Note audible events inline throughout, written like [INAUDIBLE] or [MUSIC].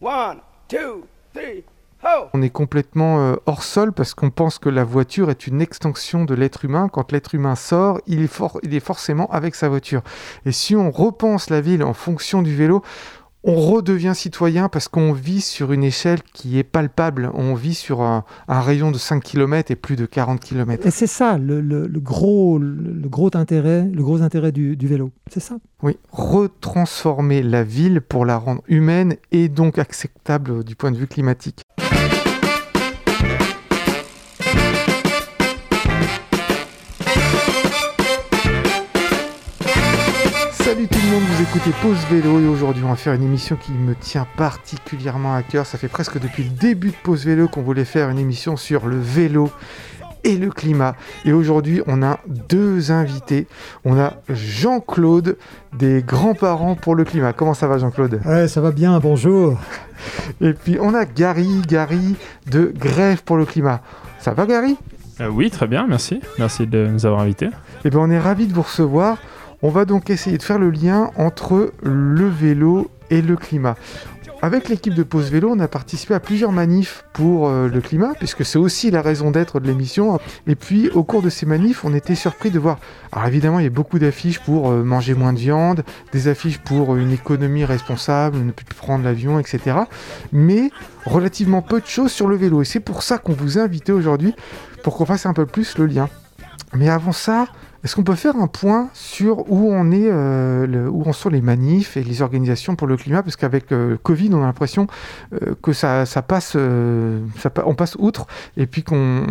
One, two, three. On est complètement euh, hors sol parce qu'on pense que la voiture est une extension de l'être humain. Quand l'être humain sort, il est, il est forcément avec sa voiture. Et si on repense la ville en fonction du vélo, on redevient citoyen parce qu'on vit sur une échelle qui est palpable. On vit sur un, rayon de 5 km et plus de 40 km. Et c'est ça le, gros, le, gros intérêt, le gros intérêt du, du vélo. C'est ça Oui, retransformer la ville pour la rendre humaine et donc acceptable du point de vue climatique. Salut tout le monde, vous écoutez Pause Vélo et aujourd'hui on va faire une émission qui me tient particulièrement à cœur. Ça fait presque depuis le début de Pause Vélo qu'on voulait faire une émission sur le vélo et le climat. Et aujourd'hui on a deux invités. On a Jean-Claude des grands-parents pour le climat. Comment ça va Jean-Claude? Ouais, ça va bien, bonjour. Et puis on a Gary, Gary de Grève pour le climat. Ça va Gary? Euh, Oui, très bien, merci. Merci de nous avoir invités. Et eh bien on est ravis de vous recevoir. On va donc essayer de faire le lien entre le vélo et le climat. Avec l'équipe de Pause Vélo, on a participé à plusieurs manifs pour euh, le climat, puisque c'est aussi la raison d'être de l'émission. Et puis, au cours de ces manifs, on était surpris de voir. Alors, évidemment, il y a beaucoup d'affiches pour euh, manger moins de viande, des affiches pour une économie responsable, ne plus prendre l'avion, etc. Mais relativement peu de choses sur le vélo. Et c'est pour ça qu'on vous a invité aujourd'hui, pour qu'on fasse un peu plus le lien. Mais avant ça, est-ce qu'on peut faire un point sur où on est, euh, où en sont les manifs et les organisations pour le climat? Parce qu'avec euh, Covid, on a l'impression euh, que ça, passe, on passe outre et puis qu'on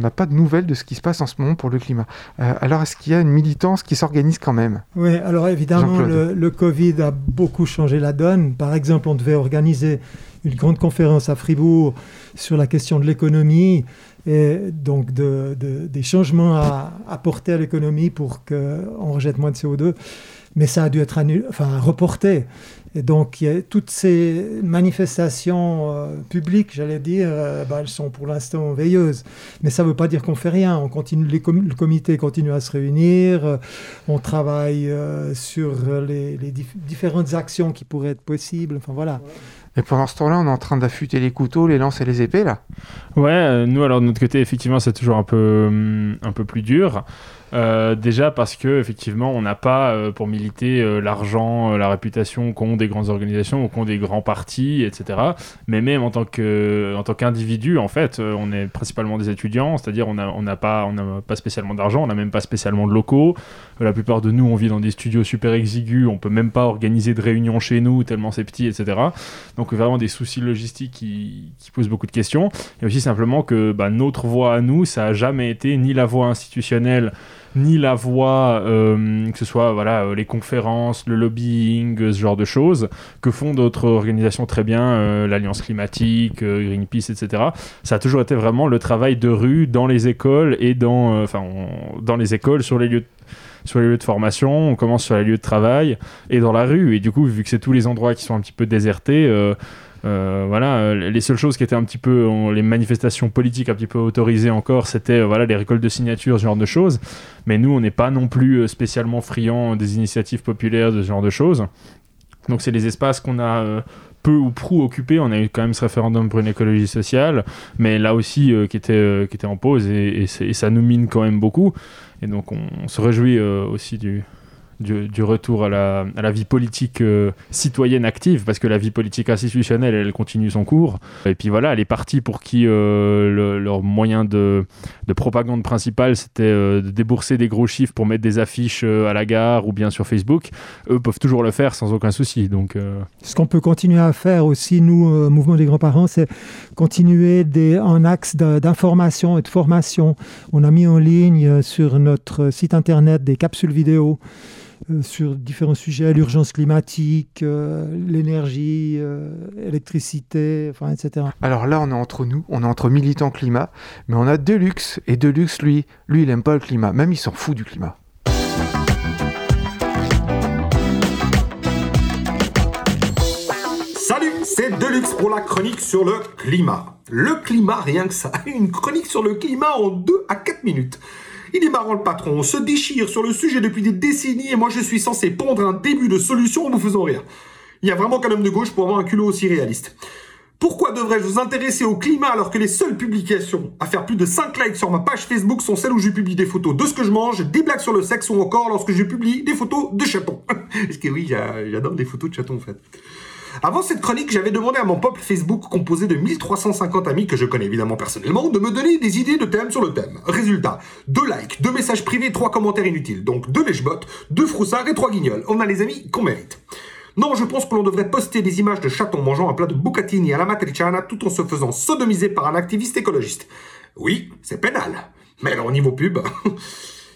n'a pas de nouvelles de ce qui se passe en ce moment pour le climat. alors, est-ce qu'il y a une militance qui s'organise quand même? Oui, alors évidemment, le, le Covid a beaucoup changé la donne. Par exemple, on devait organiser une grande conférence à Fribourg sur la question de l'économie et donc de, des changements à apporter à l'économie pour qu'on rejette moins de CO2. Mais ça a dû être enfin, reporté. Et donc, toutes ces manifestations euh, publiques, j'allais dire, euh, bah, elles sont pour l'instant veilleuses. Mais ça ne veut pas dire qu'on fait rien. On continue, le comité continue à se réunir. Euh, on travaille sur les, différentes actions qui pourraient être possibles. Enfin, voilà. Et pendant ce temps-là, on est en train d'affûter les couteaux, les lances et les épées, là Ouais, nous, alors de notre côté, effectivement, c'est toujours un peu, hum, un peu plus dur. Euh, déjà parce que effectivement, on n'a pas euh, pour militer euh, l'argent, la réputation qu'ont des grandes organisations ou qu'ont des grands partis, etc. Mais même en tant que tant qu'individu, en fait, on est principalement des étudiants, c'est-à-dire on n'a pas on n'a pas spécialement d'argent, on n'a même pas spécialement de locaux. la plupart de nous, on vit dans des studios super exigus, on peut même pas organiser de réunions chez nous tellement c'est petit, etc. Donc vraiment des soucis logistiques qui, qui, posent beaucoup de questions. Et aussi simplement que bah, notre voix à nous, ça a jamais été ni la voix institutionnelle ni la voix, euh, que ce soit voilà, euh, les conférences, le lobbying, ce genre de choses, que font d'autres organisations très bien, euh, l'Alliance climatique, Greenpeace, etc. Ça a toujours été vraiment le travail de rue dans les écoles et dans, dans les écoles, sur les lieux de sur les lieux de formation, on commence sur les lieux de travail et dans la rue. Et du coup, vu que c'est tous les endroits qui sont un petit peu désertés, euh, voilà, euh, les seules choses qui étaient un petit peu, les manifestations politiques un petit peu autorisées encore, c'était euh, voilà les récoltes de signatures, ce genre de choses. Mais nous, on n'est pas non plus spécialement friands des initiatives populaires, de ce genre de choses. Donc c'est les espaces qu'on a peu ou prou occupés. On a eu quand même ce référendum pour une écologie sociale, mais là aussi qui, était, qui était en pause et, ça nous mine quand même beaucoup. Et donc on se réjouit aussi du, du, retour à la, vie politique euh, citoyenne active, parce que la vie politique institutionnelle, elle, continue son cours. Et puis voilà, les partis pour qui euh, leur moyen de, de, propagande principal, c'était euh, de débourser des gros chiffres pour mettre des affiches à la gare ou bien sur Facebook, eux peuvent toujours le faire sans aucun souci. Donc, Ce qu'on peut continuer à faire aussi, nous, Mouvement des grands-parents, c'est continuer des, un axe d'information et de formation. On a mis en ligne sur notre site internet des capsules vidéo sur différents sujets, l'urgence climatique, euh, l'énergie, l'électricité, euh, enfin, etc. Alors là, on est entre nous, on est entre militants climat, mais on a Deluxe, et Deluxe, lui, lui, il aime pas le climat, même il s'en fout du climat. Salut, c'est Deluxe pour la chronique sur le climat. Le climat, rien que ça. [LAUGHS] Une chronique sur le climat en 2 à 4 minutes. Il est marrant le patron, on se déchire sur le sujet depuis des décennies et moi je suis censé pondre un début de solution en vous faisant rire. Il y a vraiment qu'un homme de gauche pour avoir un culot aussi réaliste. Pourquoi devrais-je vous intéresser au climat alors que les seules publications à faire plus de 5 likes sur ma page Facebook sont celles où je publie des photos de ce que je mange, des blagues sur le sexe ou encore lorsque je publie des photos de chatons? [LAUGHS] Parce que oui, j'adore des photos de chatons en fait. Avant cette chronique, j'avais demandé à mon peuple Facebook composé de 1350 amis que je connais évidemment personnellement de me donner des idées de thèmes sur le thème. Résultat, deux likes, deux messages privés, trois commentaires inutiles. Donc deux lèche deux froussards et trois guignols. On a les amis qu'on mérite. Non, je pense que l'on devrait poster des images de chatons mangeant un plat de bucatini à la matriciana tout en se faisant sodomiser par un activiste écologiste. Oui, c'est pénal. Mais alors, au niveau pub... [LAUGHS]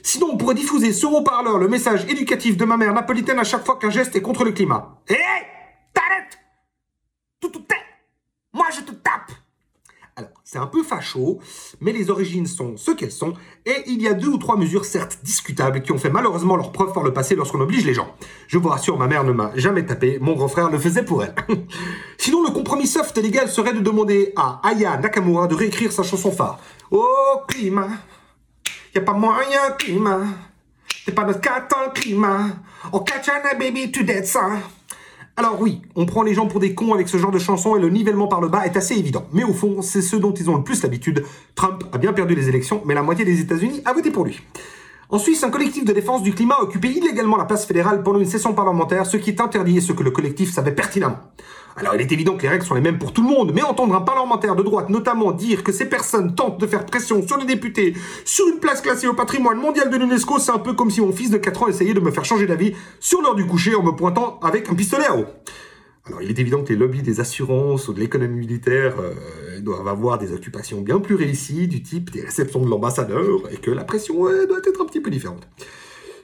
Sinon, on pourrait diffuser sur haut-parleur le message éducatif de ma mère napolitaine à chaque fois qu'un geste est contre le climat. Hé T'arrêtes Tout, tout, Moi, je te tape alors, c'est un peu facho, mais les origines sont ce qu'elles sont, et il y a deux ou trois mesures certes discutables qui ont fait malheureusement leur preuve par le passé lorsqu'on oblige les gens. Je vous rassure, ma mère ne m'a jamais tapé, mon grand frère le faisait pour elle. [LAUGHS] Sinon, le compromis soft et légal serait de demander à Aya Nakamura de réécrire sa chanson phare. Oh climat, y a pas moyen climat, t'es pas notre catin climat, oh Kachana baby tu dead ça. Alors oui, on prend les gens pour des cons avec ce genre de chanson et le nivellement par le bas est assez évident. Mais au fond, c'est ce dont ils ont le plus l'habitude. Trump a bien perdu les élections, mais la moitié des États-Unis a voté pour lui. En Suisse, un collectif de défense du climat a occupé illégalement la place fédérale pendant une session parlementaire, ce qui est interdit et ce que le collectif savait pertinemment. Alors il est évident que les règles sont les mêmes pour tout le monde, mais entendre un parlementaire de droite notamment dire que ces personnes tentent de faire pression sur les députés sur une place classée au patrimoine mondial de l'UNESCO, c'est un peu comme si mon fils de 4 ans essayait de me faire changer d'avis sur l'heure du coucher en me pointant avec un pistolet à eau. Alors il est évident que les lobbies des assurances ou de l'économie militaire euh, doivent avoir des occupations bien plus réussies du type des réceptions de l'ambassadeur et que la pression doit être un petit peu différente.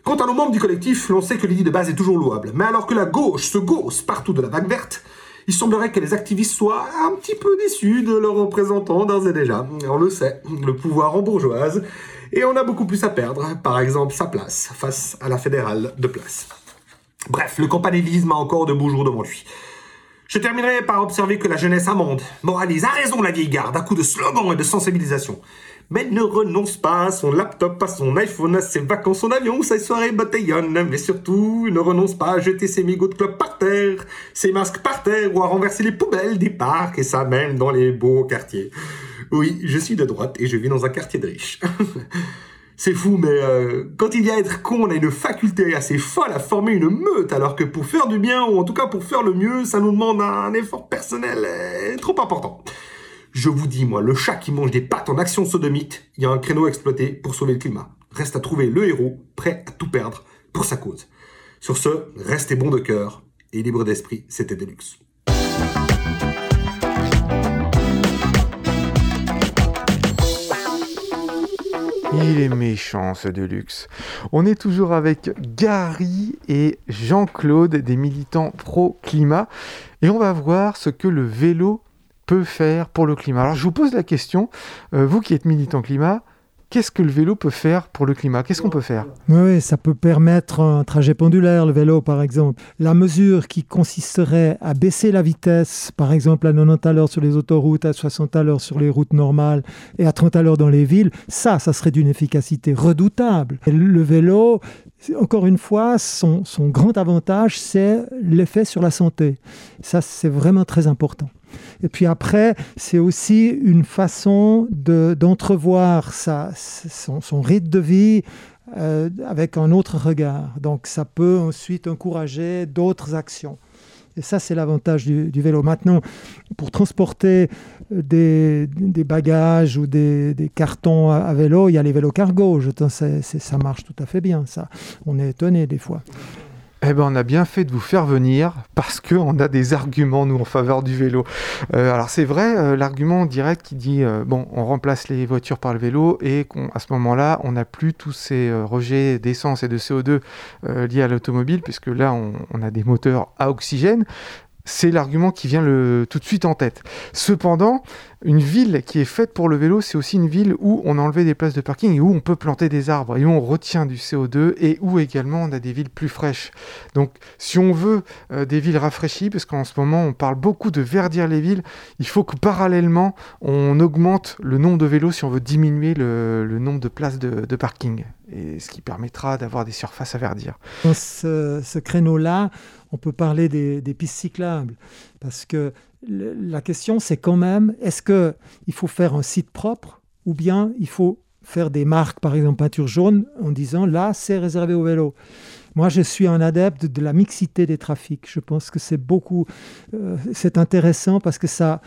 Quant à nos membres du collectif, l'on sait que l'idée de base est toujours louable, mais alors que la gauche se gausse partout de la vague verte, il semblerait que les activistes soient un petit peu déçus de leurs représentants d'ores et déjà. On le sait, le pouvoir en bourgeoise, et on a beaucoup plus à perdre, par exemple sa place face à la fédérale de place. Bref, le campanilisme a encore de beaux jours devant lui. Je terminerai par observer que la jeunesse amende, moralise, a raison la vieille garde, à coup de slogans et de sensibilisation mais ne renonce pas à son laptop, à son iPhone, à ses vacances, son avion, sa soirée bataillonne, mais surtout ne renonce pas à jeter ses mégots de club par terre, ses masques par terre ou à renverser les poubelles des parcs et ça même dans les beaux quartiers. Oui, je suis de droite et je vis dans un quartier de riches. [LAUGHS] C'est fou, mais euh, quand il y a à être con, on a une faculté assez folle à former une meute, alors que pour faire du bien, ou en tout cas pour faire le mieux, ça nous demande un effort personnel euh, trop important. Je vous dis, moi, le chat qui mange des pattes en action sodomite, il y a un créneau exploité pour sauver le climat. Reste à trouver le héros, prêt à tout perdre pour sa cause. Sur ce, restez bon de cœur et libre d'esprit, c'était Deluxe. Il est méchant ce Deluxe. On est toujours avec Gary et Jean-Claude, des militants pro-climat, et on va voir ce que le vélo peut faire pour le climat Alors je vous pose la question, euh, vous qui êtes militant climat, qu'est-ce que le vélo peut faire pour le climat? Qu'est-ce qu'on peut faire? Oui, ça peut permettre un trajet pendulaire, le vélo par exemple. La mesure qui consisterait à baisser la vitesse, par exemple à 90 à l'heure sur les autoroutes, à 60 à l'heure sur les routes normales et à 30 à l'heure dans les villes, ça, ça serait d'une efficacité redoutable. le vélo, encore une fois, son grand avantage, c'est l'effet sur la santé. Ça, c'est vraiment très important. Et puis après, c'est aussi une façon d'entrevoir son, son, rythme de vie euh, avec un autre regard. Donc ça peut ensuite encourager d'autres actions. Et ça, c'est l'avantage du, vélo. Maintenant, pour transporter des, bagages ou des, cartons à, vélo, il y a les vélos cargo. Ça marche tout à fait bien, ça. On est étonné des fois. Eh ben, on a bien fait de vous faire venir parce qu'on a des arguments, nous, en faveur du vélo. Euh, alors, c'est vrai, euh, l'argument direct qui dit euh, bon, on remplace les voitures par le vélo et qu'à ce moment-là, on n'a plus tous ces rejets d'essence et de CO2 liés à l'automobile, puisque là, on, on, a des moteurs à oxygène c'est l'argument qui vient tout de suite en tête. Cependant, une ville qui est faite pour le vélo, c'est aussi une ville où on a enlevé des places de parking et où on peut planter des arbres et où on retient du CO2 et où également on a des villes plus fraîches. Donc si on veut euh, des villes rafraîchies, parce qu'en ce moment on parle beaucoup de verdir les villes, il faut que parallèlement on augmente le nombre de vélos si on veut diminuer le, nombre de places de, parking. Et ce qui permettra d'avoir des surfaces à verdir. Dans ce créneau-là, on peut parler des, pistes cyclables. Parce que la question, c'est quand même, est-ce qu'il faut faire un site propre ou bien il faut faire des marques, par exemple peinture jaune, en disant là, c'est réservé au vélo. Moi, je suis un adepte de la mixité des trafics. Je pense que c'est beaucoup, euh, c'est intéressant parce que ça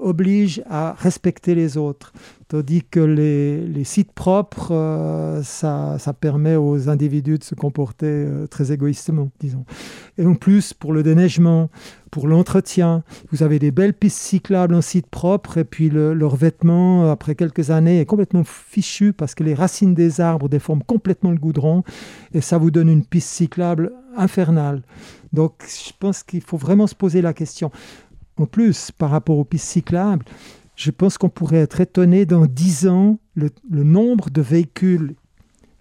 oblige à respecter les autres. Tandis que les, sites propres, euh, ça, permet aux individus de se comporter euh, très égoïstement, disons. Et en plus, pour le déneigement, pour l'entretien, vous avez des belles pistes cyclables en site propre, et puis leur vêtement, après quelques années, est complètement fichu parce que les racines des arbres déforment complètement le goudron, et ça vous donne une piste cyclable infernale. Donc, je pense qu'il faut vraiment se poser la question. En plus, par rapport aux pistes cyclables, je pense qu'on pourrait être étonné dans 10 ans le, nombre de véhicules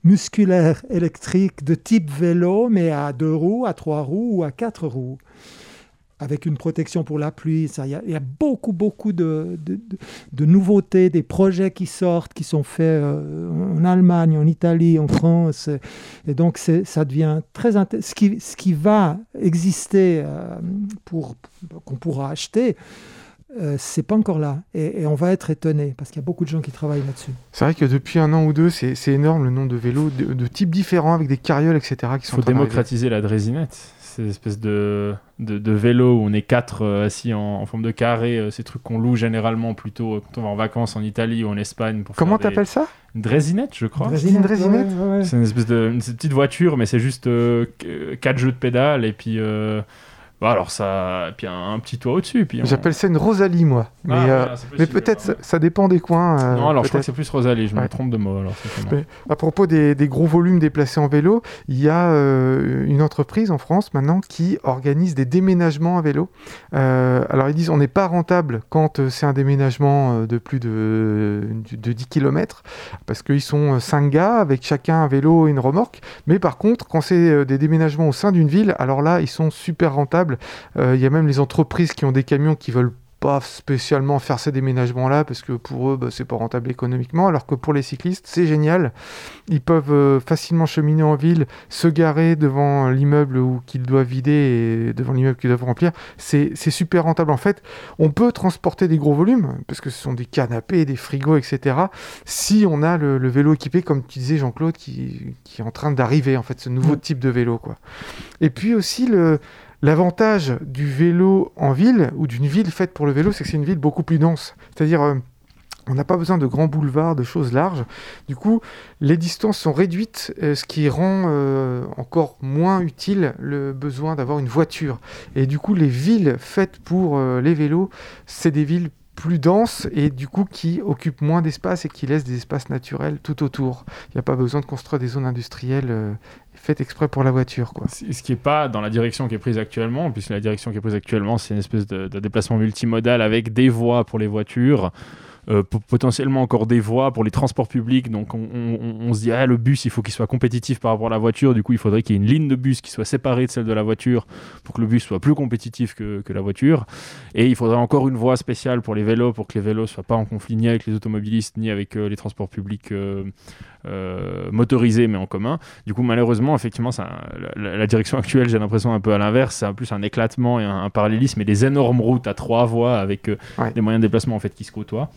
musculaires électriques de type vélo, mais à deux roues, à trois roues ou à quatre roues avec une protection pour la pluie. Il y, a beaucoup, beaucoup de, de, nouveautés, des projets qui sortent, qui sont faits euh, en Allemagne, en Italie, en France. Et donc, ça devient très intéressant. Ce qui, ce qui va exister euh, pour qu'on pourra acheter, euh, c'est pas encore là. Et, on va être étonné parce qu'il y a beaucoup de gens qui travaillent là-dessus. C'est vrai que depuis un an ou deux, c'est énorme le nombre de vélos de, types différents avec des carrioles, etc. Il faut démocratiser la drésinette ces espèces de, de, vélos où on est quatre euh, assis en, forme de carré, euh, ces trucs qu'on loue généralement plutôt euh, quand on va en vacances en Italie ou en Espagne. Pour Comment t'appelles ça? Une drésinette, je crois. Une drésinette C'est une espèce de une petite voiture, mais c'est juste quatre jeux de pédales et puis bah, alors ça, puis un, petit toit au-dessus. Puis J'appelle ça une Rosalie moi, mais, ah, euh, mais peut-être ça, dépend des coins. Euh, non, alors je crois que c'est plus Rosalie, je me trompe de mot. Alors, à propos des, des, gros volumes déplacés en vélo, il y a euh, une entreprise en France maintenant qui organise des déménagements à vélo. alors ils disent on n'est pas rentable quand c'est un déménagement de plus de, de 10 km, parce qu'ils sont 5 gars avec chacun un vélo et une remorque, mais par contre quand c'est des déménagements au sein d'une ville, alors là ils sont super rentables euh, il y a même les entreprises qui ont des camions qui veulent pas spécialement faire ces déménagements-là parce que pour eux, bah, c'est pas rentable économiquement, alors que pour les cyclistes, c'est génial. Ils peuvent euh, facilement cheminer en ville, se garer devant l'immeuble qu'ils doivent vider et devant l'immeuble qu'ils doivent remplir. C'est super rentable. En fait, on peut transporter des gros volumes parce que ce sont des canapés, des frigos, etc. Si on a le, vélo équipé, comme tu disais Jean-Claude, qui, qui, est en train d'arriver, en fait, ce nouveau type de vélo. Quoi. Et puis aussi le L'avantage du vélo en ville, ou d'une ville faite pour le vélo, c'est que c'est une ville beaucoup plus dense. C'est-à-dire, euh, on n'a pas besoin de grands boulevards, de choses larges. Du coup, les distances sont réduites, euh, ce qui rend euh, encore moins utile le besoin d'avoir une voiture. Et du coup, les villes faites pour les vélos, c'est des villes plus denses et du coup qui occupent moins d'espace et qui laissent des espaces naturels tout autour. Il n'y a pas besoin de construire des zones industrielles fait exprès pour la voiture. Quoi. Ce qui n'est pas dans la direction qui est prise actuellement, puisque la direction qui est prise actuellement, c'est une espèce de déplacement multimodal avec des voies pour les voitures. Euh, potentiellement encore des voies pour les transports publics. Donc on, se dit, ah, le bus, il faut qu'il soit compétitif par rapport à la voiture. Du coup, il faudrait qu'il y ait une ligne de bus qui soit séparée de celle de la voiture pour que le bus soit plus compétitif que, que la voiture. Et il faudrait encore une voie spéciale pour les vélos, pour que les vélos ne soient pas en conflit ni avec les automobilistes, ni avec euh, les transports publics. Euh, motorisés mais en commun. Du coup, malheureusement, effectivement, ça, la, direction actuelle, j'ai l'impression un peu à l'inverse, c'est plus un éclatement et un, parallélisme et des énormes routes à trois voies avec des moyens de déplacement en fait qui se côtoient.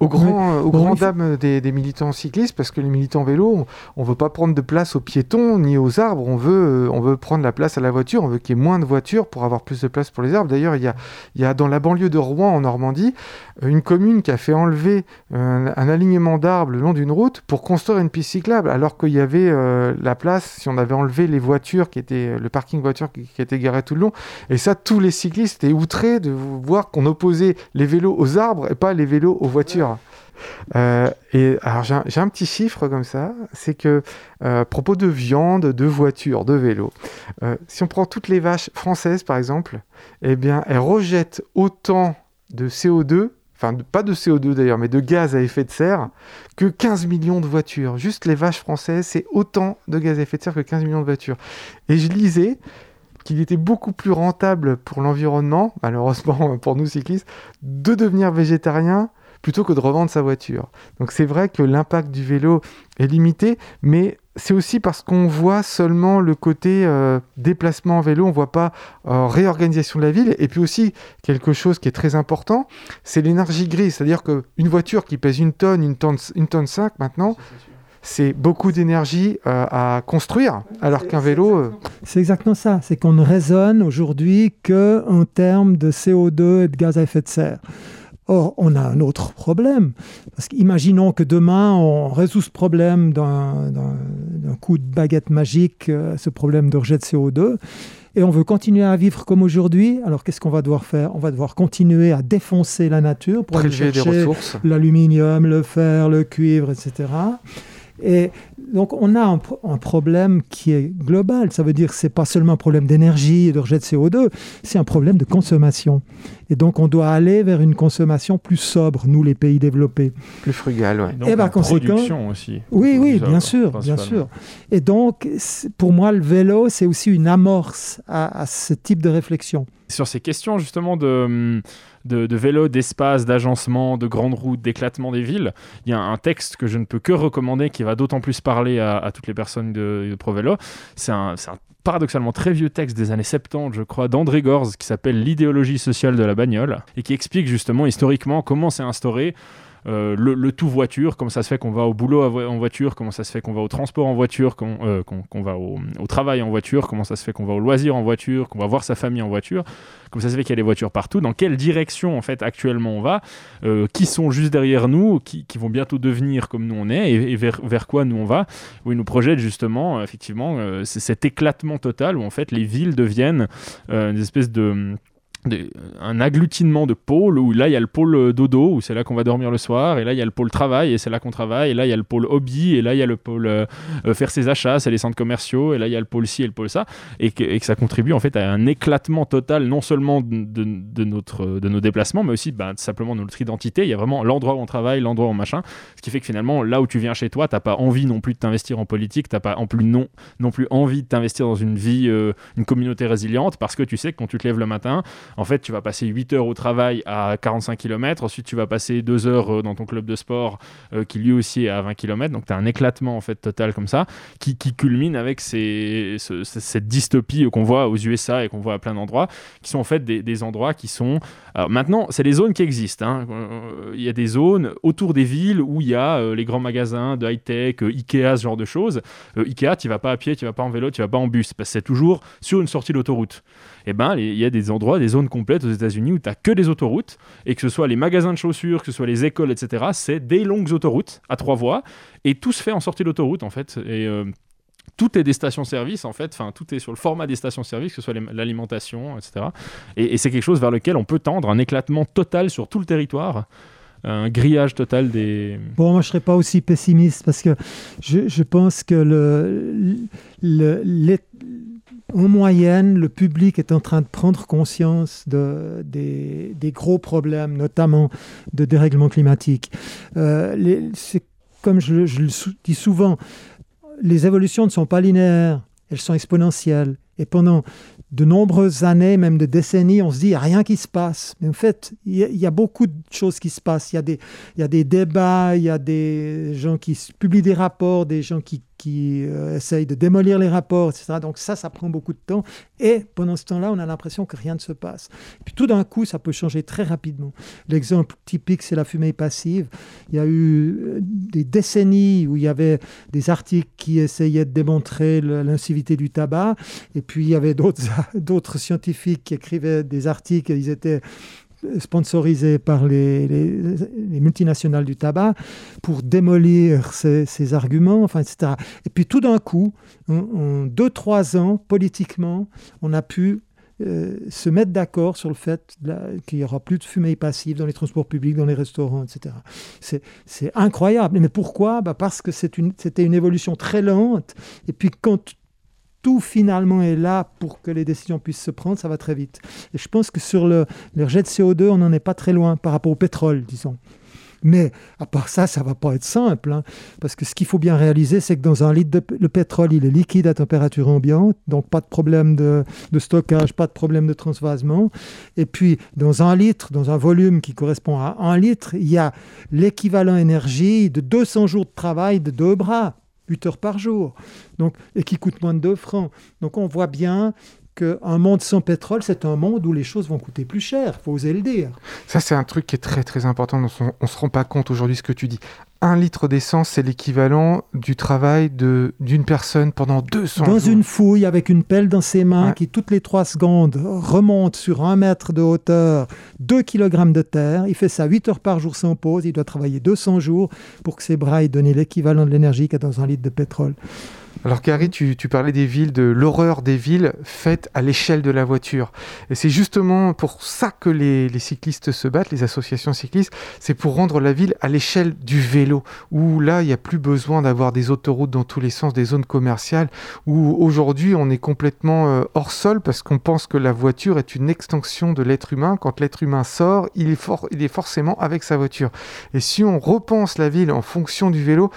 Au grand, au grand dam des, militants cyclistes, parce que les militants vélos, on ne veut pas prendre de place aux piétons ni aux arbres, on veut, on veut prendre la place à la voiture, on veut qu'il y ait moins de voitures pour avoir plus de place pour les arbres. D'ailleurs, il y a, y a dans la banlieue de Rouen, en Normandie, une commune qui a fait enlever un, alignement d'arbres le long d'une route pour construire une piste cyclable, alors qu'il y avait euh, la place, si on avait enlevé les voitures, qui étaient, le parking voiture qui, qui était garé tout le long. Et ça, tous les cyclistes étaient outrés de voir qu'on opposait les vélos aux arbres et pas les vélos aux voitures. Euh, et alors j'ai un, petit chiffre comme ça, c'est que euh, à propos de viande, de voitures, de vélos, euh, si on prend toutes les vaches françaises par exemple, eh bien elles rejettent autant de CO2, enfin pas de CO2 d'ailleurs, mais de gaz à effet de serre, que 15 millions de voitures. Juste les vaches françaises, c'est autant de gaz à effet de serre que 15 millions de voitures. Et je lisais qu'il était beaucoup plus rentable pour l'environnement, malheureusement pour nous cyclistes, de devenir végétarien plutôt que de revendre sa voiture. Donc c'est vrai que l'impact du vélo est limité, mais c'est aussi parce qu'on voit seulement le côté euh, déplacement en vélo, on ne voit pas euh, réorganisation de la ville. Et puis aussi, quelque chose qui est très important, c'est l'énergie grise. C'est-à-dire qu'une voiture qui pèse une tonne, une tonne, une tonne 5 maintenant, c'est beaucoup d'énergie euh, à construire, alors qu'un vélo... C'est exactement ça, c'est qu'on ne raisonne aujourd'hui qu'en termes de CO2 et de gaz à effet de serre. Or, on a un autre problème. Parce qu'imaginons que demain, on résout ce problème d'un coup de baguette magique, euh, ce problème de rejet de CO2, et on veut continuer à vivre comme aujourd'hui. Alors, qu'est-ce qu'on va devoir faire? On va devoir continuer à défoncer la nature pour aller chercher l'aluminium, le fer, le cuivre, etc. Et donc, on a un, problème qui est global. Ça veut dire que ce n'est pas seulement un problème d'énergie et de rejet de CO2, c'est un problème de consommation. Et donc, on doit aller vers une consommation plus sobre, nous, les pays développés. Plus frugale, oui. Et, par conséquent. aussi. Oui, oui, bien sûr, bien sûr. Et donc, pour moi, le vélo, c'est aussi une amorce à ce type de réflexion. Sur ces questions, justement, de de, vélo, d'espace, d'agencement, de grandes routes, d'éclatement des villes. Il y a un texte que je ne peux que recommander qui va d'autant plus parler à, toutes les personnes de, de ProVélo. C'est un, paradoxalement très vieux texte des années 70, je crois, d'André Gorz qui s'appelle L'idéologie sociale de la bagnole et qui explique justement historiquement comment s'est instauré euh, le, tout voiture, comment ça se fait qu'on va au boulot en voiture, comment ça se fait qu'on va au transport en voiture, qu'on euh, va au, travail en voiture, comment ça se fait qu'on va au loisir en voiture, qu'on va voir sa famille en voiture, comment ça se fait qu'il y a des voitures partout, dans quelle direction en fait actuellement on va, euh, qui sont juste derrière nous, qui, vont bientôt devenir comme nous on est, et, vers, quoi nous on va, où ils nous projettent justement effectivement cet éclatement total où en fait les villes deviennent une espèce de un agglutinement de pôles où là il y a le pôle euh, dodo où c'est là qu'on va dormir le soir et là il y a le pôle travail et c'est là qu'on travaille et là il y a le pôle hobby et là il y a le pôle euh, euh, faire ses achats c'est les centres commerciaux et là il y a le pôle ci et le pôle ça et que, ça contribue en fait à un éclatement total non seulement de, notre, de nos déplacements mais aussi bah, simplement de notre identité. Il y a vraiment l'endroit où on travaille l'endroit où on machin ce qui fait que finalement là où tu viens chez toi t'as pas envie non plus de t'investir en politique t'as pas en plus non plus envie de t'investir dans une vie une communauté résiliente parce que tu sais que quand tu te lèves le matin en fait, tu vas passer 8 heures au travail à 45 km, ensuite tu vas passer 2 heures euh, dans ton club de sport euh, qui lui aussi est à 20 km, donc tu as un éclatement en fait total comme ça, qui, culmine avec cette dystopie qu'on voit aux USA et qu'on voit à plein d'endroits, qui sont en fait des, endroits qui sont... Maintenant, c'est les zones qui existent. Hein. Euh, il y a des zones autour des villes où il y a les grands magasins de high-tech, Ikea, ce genre de choses. Ikea, tu vas pas à pied, tu vas pas en vélo, tu vas pas en bus, parce que c'est toujours sur une sortie d'autoroute eh ben, il y a des endroits, des zones complètes aux États-Unis où tu n'as que des autoroutes, et que ce soit les magasins de chaussures, que ce soit les écoles, etc., c'est des longues autoroutes à trois voies, et tout se fait en sortie d'autoroute, en fait. Et. Euh, tout est des stations-service en fait, enfin tout est sur le format des stations-service, que ce soit l'alimentation, etc. Et, c'est quelque chose vers lequel on peut tendre un éclatement total sur tout le territoire un grillage total des... Bon, moi, je serais pas aussi pessimiste parce que je, je pense que le, le, en moyenne, le public est en train de prendre conscience de, des, gros problèmes, notamment de dérèglement climatique. Euh, comme je, le dis souvent, les évolutions ne sont pas linéaires, elles sont exponentielles. Et pendant de nombreuses années, même de décennies, on se dit, il n'y a rien qui se passe. Mais en fait, il y, a beaucoup de choses qui se passent. Il y, y a des débats, il y a des gens qui publient des rapports, des gens qui qui euh, essayent de démolir les rapports, etc. Donc ça, ça prend beaucoup de temps. Et pendant ce temps-là, on a l'impression que rien ne se passe. puis tout d'un coup, ça peut changer très rapidement. L'exemple typique, c'est la fumée passive. Il y a eu euh, des décennies où il y avait des articles qui essayaient de démontrer l'incivité du tabac. Et puis, il y avait d'autres [LAUGHS] scientifiques qui écrivaient des articles, ils étaient sponsorisé par les, multinationales du tabac pour démolir ces, arguments, enfin, etc. Et puis tout d'un coup, en, deux, trois ans, politiquement, on a pu euh, se mettre d'accord sur le fait qu'il n'y aura plus de fumée passive dans les transports publics, dans les restaurants, etc. C'est incroyable. Mais pourquoi? Bah Parce que c'était une, une évolution très lente. Et puis quand tout finalement est là pour que les décisions puissent se prendre, ça va très vite. Et je pense que sur le, le rejet de CO2, on n'en est pas très loin par rapport au pétrole, disons. Mais à part ça, ça va pas être simple, hein, parce que ce qu'il faut bien réaliser, c'est que dans un litre de le pétrole, il est liquide à température ambiante, donc pas de problème de, de stockage, pas de problème de transvasement. Et puis, dans un litre, dans un volume qui correspond à un litre, il y a l'équivalent énergie de 200 jours de travail de deux bras. 8 heures par jour, et qui coûte moins de 2 francs. Donc on voit bien qu'un monde sans pétrole, c'est un monde où les choses vont coûter plus cher, faut oser le dire. Ça, c'est un truc qui est très très important, on ne se rend pas compte aujourd'hui ce que tu dis. Un litre d'essence, c'est l'équivalent du travail d'une personne pendant 200 Dans jours. une fouille, avec une pelle dans ses mains, qui toutes les 3 secondes remonte sur un mètre de hauteur, 2 kg de terre. Il fait ça 8 heures par jour sans pause. Il doit travailler 200 jours pour que ses bras aient donné l'équivalent de l'énergie qu'il y a dans un litre de pétrole. Alors Gary, tu, parlais des villes, de l'horreur des villes faites à l'échelle de la voiture. Et c'est justement pour ça que les, cyclistes se battent, les associations cyclistes, c'est pour rendre la ville à l'échelle du vélo, où là, il n'y a plus besoin d'avoir des autoroutes dans tous les sens, des zones commerciales, où aujourd'hui, on est complètement euh, hors sol parce qu'on pense que la voiture est une extension de l'être humain. Quand l'être humain sort, il est forcément avec sa voiture. Et si on repense la ville en fonction du vélo,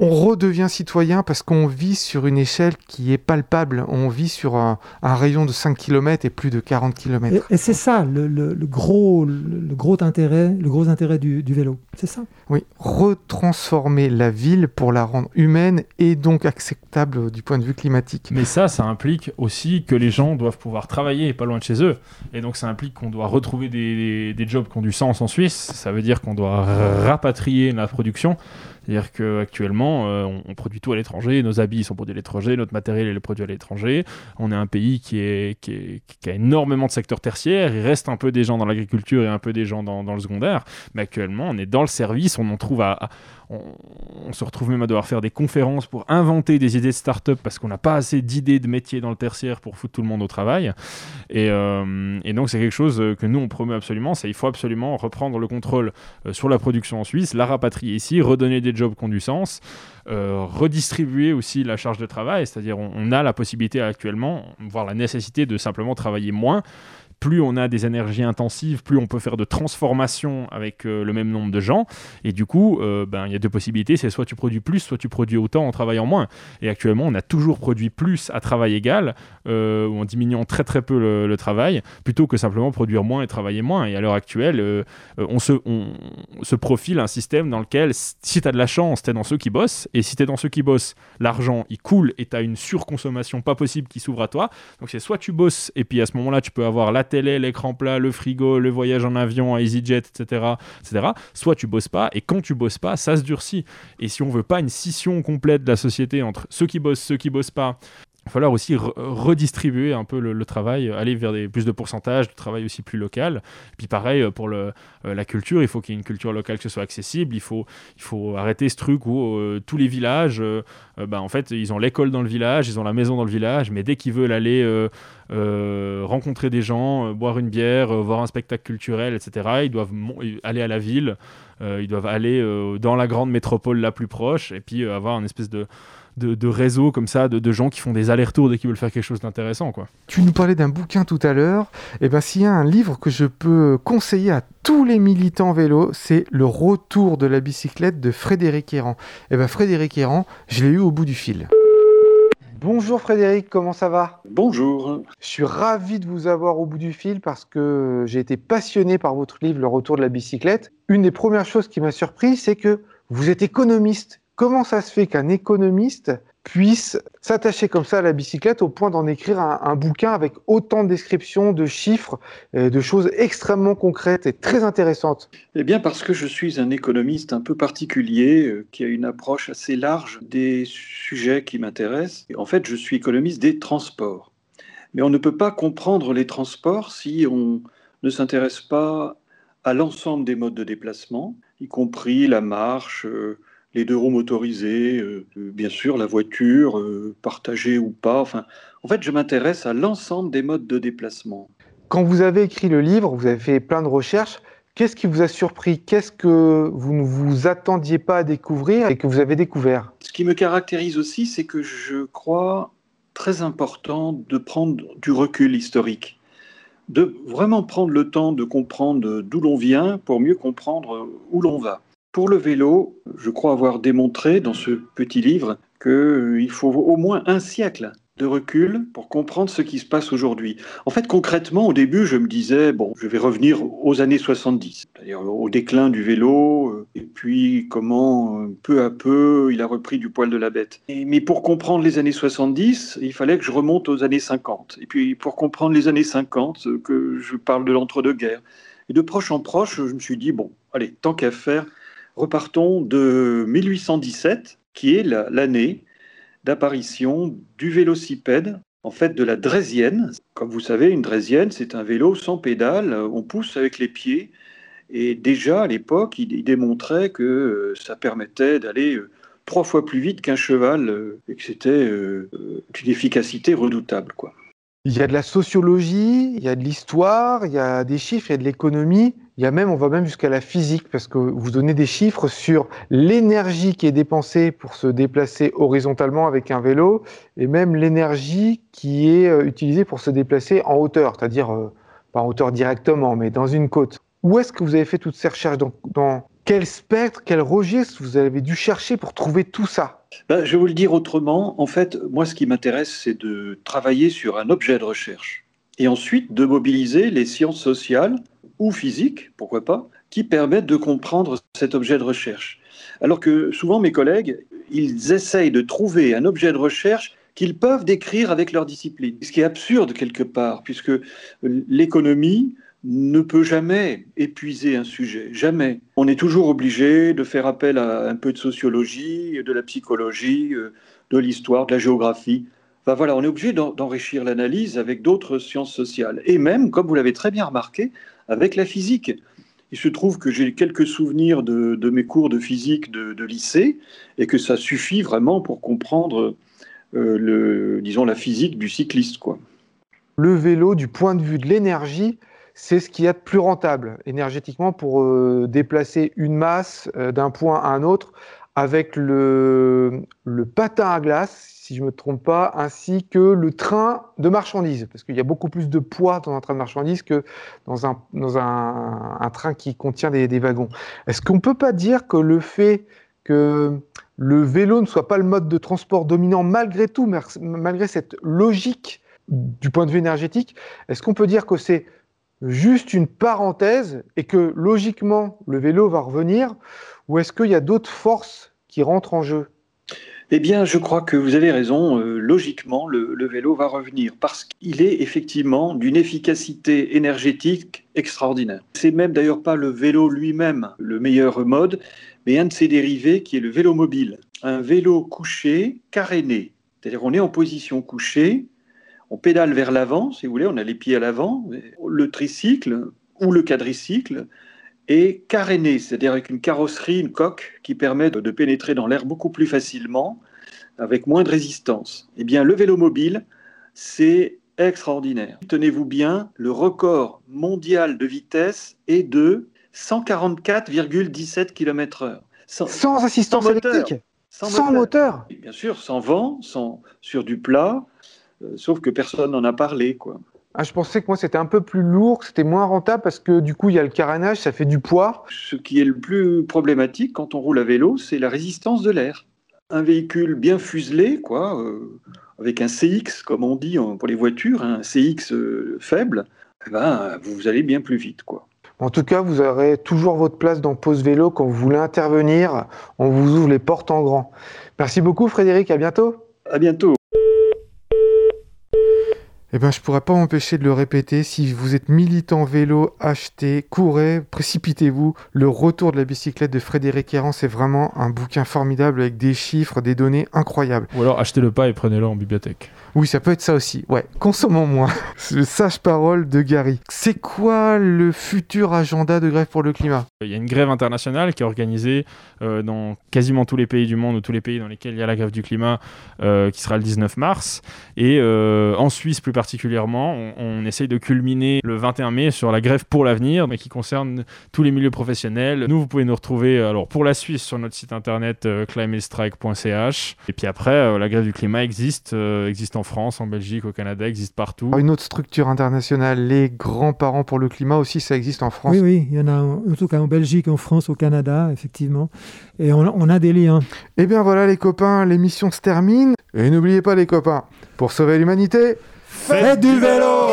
on redevient citoyen parce qu'on vit sur une échelle qui est palpable. On vit sur un, rayon de 5 km et plus de 40 km. Et, c'est ça le, gros, le, gros intérêt, le gros intérêt du, vélo. C'est ça Oui, retransformer la ville pour la rendre humaine et donc acceptable du point de vue climatique. Mais ça, ça implique aussi que les gens doivent pouvoir travailler pas loin de chez eux. Et donc ça implique qu'on doit retrouver des, des jobs qui ont du sens en Suisse. Ça veut dire qu'on doit rapatrier la production. C'est-à-dire qu'actuellement, euh, on, produit tout à l'étranger, nos habits sont produits à l'étranger, notre matériel est produit à l'étranger. On est un pays qui, a énormément de secteurs tertiaires. Il reste un peu des gens dans l'agriculture et un peu des gens dans, le secondaire. Mais actuellement, on est dans le service, on en trouve à on, se retrouve même à devoir faire des conférences pour inventer des idées de start-up parce qu'on n'a pas assez d'idées de métiers dans le tertiaire pour foutre tout le monde au travail. Et, euh, donc c'est quelque chose que nous on promeut absolument, c'est il faut absolument reprendre le contrôle euh, sur la production en Suisse, la rapatrier ici, redonner des jobs qui ont du sens, euh, redistribuer aussi la charge de travail, c'est-à-dire on, a la possibilité actuellement, voire la nécessité de simplement travailler moins plus on a des énergies intensives, plus on peut faire de transformations avec euh, le même nombre de gens. Et du coup, euh, ben, il y a deux possibilités, c'est soit tu produis plus, soit tu produis autant en travaillant moins. Et actuellement, on a toujours produit plus à travail égal, euh, ou en diminuant très très peu le, travail, plutôt que simplement produire moins et travailler moins. Et à l'heure actuelle, on, se, on, profile un système dans lequel, si tu as de la chance, tu es dans ceux qui bossent, et si tu es dans ceux qui bossent, l'argent, il coule, et tu as une surconsommation pas possible qui s'ouvre à toi. Donc c'est soit tu bosses, et puis à ce moment-là, tu peux avoir la télé, l'écran plat, le frigo, le voyage en avion, à EasyJet, etc., etc. Soit tu bosses pas, et quand tu bosses pas, ça se durcit. Et si on veut pas une scission complète de la société entre ceux qui bossent, ceux qui bossent pas, va falloir aussi redistribuer un peu le, travail, aller vers des, plus de pourcentage de travail aussi plus local. Puis pareil, euh, pour le, euh, la culture, il faut qu'il y ait une culture locale qui soit accessible. Il faut, il faut arrêter ce truc où euh, tous les villages, bah, en fait, ils ont l'école dans le village, ils ont la maison dans le village, mais dès qu'ils veulent aller rencontrer des gens, boire une bière, voir un spectacle culturel, etc., ils doivent aller à la ville, ils doivent aller dans la grande métropole la plus proche, et puis avoir une espèce de de, réseaux comme ça, de, gens qui font des allers-retours dès qu'ils veulent faire quelque chose d'intéressant. quoi. Tu nous parlais d'un bouquin tout à l'heure. Et eh ben s'il y a un livre que je peux conseiller à tous les militants vélo, c'est Le retour de la bicyclette de Frédéric Errand. Et eh ben Frédéric Errand, je l'ai eu au bout du fil. Bonjour Frédéric, comment ça va? Bonjour. Je suis ravi de vous avoir au bout du fil parce que j'ai été passionné par votre livre Le retour de la bicyclette. Une des premières choses qui m'a surpris, c'est que vous êtes économiste Comment ça se fait qu'un économiste puisse s'attacher comme ça à la bicyclette au point d'en écrire un, bouquin avec autant de descriptions, de chiffres, de choses extrêmement concrètes et très intéressantes? Eh bien parce que je suis un économiste un peu particulier euh, qui a une approche assez large des sujets qui m'intéressent. En fait, je suis économiste des transports. Mais on ne peut pas comprendre les transports si on ne s'intéresse pas à l'ensemble des modes de déplacement, y compris la marche, euh, les deux roues motorisées, euh, bien sûr, la voiture, euh, partagée ou pas. Enfin, en fait, je m'intéresse à l'ensemble des modes de déplacement. Quand vous avez écrit le livre, vous avez fait plein de recherches. Qu'est-ce qui vous a surpris? Qu'est-ce que vous ne vous attendiez pas à découvrir et que vous avez découvert? Ce qui me caractérise aussi, c'est que je crois très important de prendre du recul historique, de vraiment prendre le temps de comprendre d'où l'on vient pour mieux comprendre où l'on va. Pour le vélo, je crois avoir démontré dans ce petit livre qu'il faut au moins un siècle de recul pour comprendre ce qui se passe aujourd'hui. En fait, concrètement, au début, je me disais, bon, je vais revenir aux années 70, c'est-à-dire au déclin du vélo, euh, et puis comment, euh, peu à peu, il a repris du poil de la bête. mais pour comprendre les années 70, il fallait que je remonte aux années 50. Et puis, pour comprendre les années 50, euh, que je parle de l'entre-deux-guerres. Et de proche en proche, je me suis dit, bon, allez, tant qu'à faire, repartons de 1817, qui est l'année d'apparition du vélocipède, en fait de la draisienne. Comme vous savez, une draisienne, c'est un vélo sans pédale, on pousse avec les pieds. Et déjà à l'époque, il, démontrait que euh, ça permettait d'aller euh, trois fois plus vite qu'un cheval euh, et que c'était d'une efficacité redoutable. Quoi. Il y a de la sociologie, il y a de l'histoire, il y a des chiffres, il y a de l'économie. Il y a même, on va même jusqu'à la physique, parce que vous donnez des chiffres sur l'énergie qui est dépensée pour se déplacer horizontalement avec un vélo, et même l'énergie qui est euh, utilisée pour se déplacer en hauteur, c'est-à-dire euh, pas en hauteur directement, mais dans une côte. Où est-ce que vous avez fait toutes ces recherches? Dans, dans quel spectre, quel registre vous avez dû chercher pour trouver tout ça? Ben, Je vais vous le dire autrement. En fait, moi, ce qui m'intéresse, c'est de travailler sur un objet de recherche et ensuite de mobiliser les sciences sociales ou physiques, pourquoi pas, qui permettent de comprendre cet objet de recherche. Alors que souvent mes collègues, ils essayent de trouver un objet de recherche qu'ils peuvent décrire avec leur discipline. Ce qui est absurde quelque part, puisque l'économie ne peut jamais épuiser un sujet, jamais. On est toujours obligé de faire appel à un peu de sociologie, de la psychologie, euh, de l'histoire, de la géographie voilà, on est obligé d'enrichir l'analyse avec d'autres sciences sociales. Et même, comme vous l'avez très bien remarqué, avec la physique. Il se trouve que j'ai quelques souvenirs de, mes cours de physique de, lycée et que ça suffit vraiment pour comprendre, euh, le, disons, la physique du cycliste. Quoi. Le vélo, du point de vue de l'énergie, c'est ce qu'il y a de plus rentable énergétiquement pour euh, déplacer une masse euh, d'un point à un autre avec le, le patin à glace, si je ne me trompe pas, ainsi que le train de marchandises, parce qu'il y a beaucoup plus de poids dans un train de marchandises que dans un, dans un, train qui contient des, wagons. Est-ce qu'on ne peut pas dire que le fait que le vélo ne soit pas le mode de transport dominant, malgré tout, malgré cette logique du point de vue énergétique, est-ce qu'on peut dire que c'est juste une parenthèse et que logiquement le vélo va revenir, ou est-ce qu'il y a d'autres forces qui rentrent en jeu? Eh bien, je crois que vous avez raison. Euh, logiquement, le, vélo va revenir parce qu'il est effectivement d'une efficacité énergétique extraordinaire. C'est même d'ailleurs pas le vélo lui-même le meilleur mode, mais un de ses dérivés qui est le vélo mobile. Un vélo couché, caréné. C'est-à-dire on est en position couchée, on pédale vers l'avant, si vous voulez, on a les pieds à l'avant. Le tricycle ou le quadricycle et caréné, c'est-à-dire avec une carrosserie, une coque qui permet de, pénétrer dans l'air beaucoup plus facilement, avec moins de résistance. Eh bien, le vélo mobile, c'est extraordinaire. Tenez-vous bien, le record mondial de vitesse est de 144,17 km/h. Sans, assistance électrique Sans, moteur. Bien sûr, sans vent, sans, sur du plat, euh, sauf que personne n'en a parlé. quoi. Ah, je pensais que moi c'était un peu plus lourd, que c'était moins rentable parce que du coup il y a le carénage, ça fait du poids. Ce qui est le plus problématique quand on roule à vélo, c'est la résistance de l'air. Un véhicule bien fuselé, quoi, euh, avec un CX comme on dit pour les voitures, un CX euh, faible, eh ben, vous allez bien plus vite, quoi. En tout cas, vous aurez toujours votre place dans Pause Vélo quand vous voulez intervenir. On vous ouvre les portes en grand. Merci beaucoup Frédéric, à bientôt. À bientôt. Eh ben, je pourrais pas m'empêcher de le répéter. Si vous êtes militant vélo, achetez, courez, précipitez-vous. Le retour de la bicyclette de Frédéric Errand, c'est vraiment un bouquin formidable avec des chiffres, des données incroyables. Ou alors achetez-le pas et prenez-le en bibliothèque. Oui, ça peut être ça aussi. Ouais, consommons moins. [LAUGHS] le sage-parole de Gary. C'est quoi le futur agenda de grève pour le climat? Il y a une grève internationale qui est organisée euh, dans quasiment tous les pays du monde ou tous les pays dans lesquels il y a la grève du climat, euh, qui sera le 19 mars. Et euh, en Suisse, plus particulièrement, particulièrement, on, essaye de culminer le 21 mai sur la grève pour l'avenir, mais qui concerne tous les milieux professionnels. Nous, vous pouvez nous retrouver alors pour la Suisse sur notre site internet climatestrike.ch. Et puis après, la grève du climat existe, existe en France, en Belgique, au Canada, existe partout. Une autre structure internationale, les grands-parents pour le climat aussi, ça existe en France. Oui, oui, il y en a en, tout cas en Belgique, en France, au Canada, effectivement. Et on, on a des liens. Eh bien voilà les copains, l'émission se termine. Et n'oubliez pas les copains, pour sauver l'humanité, Faites du vélo.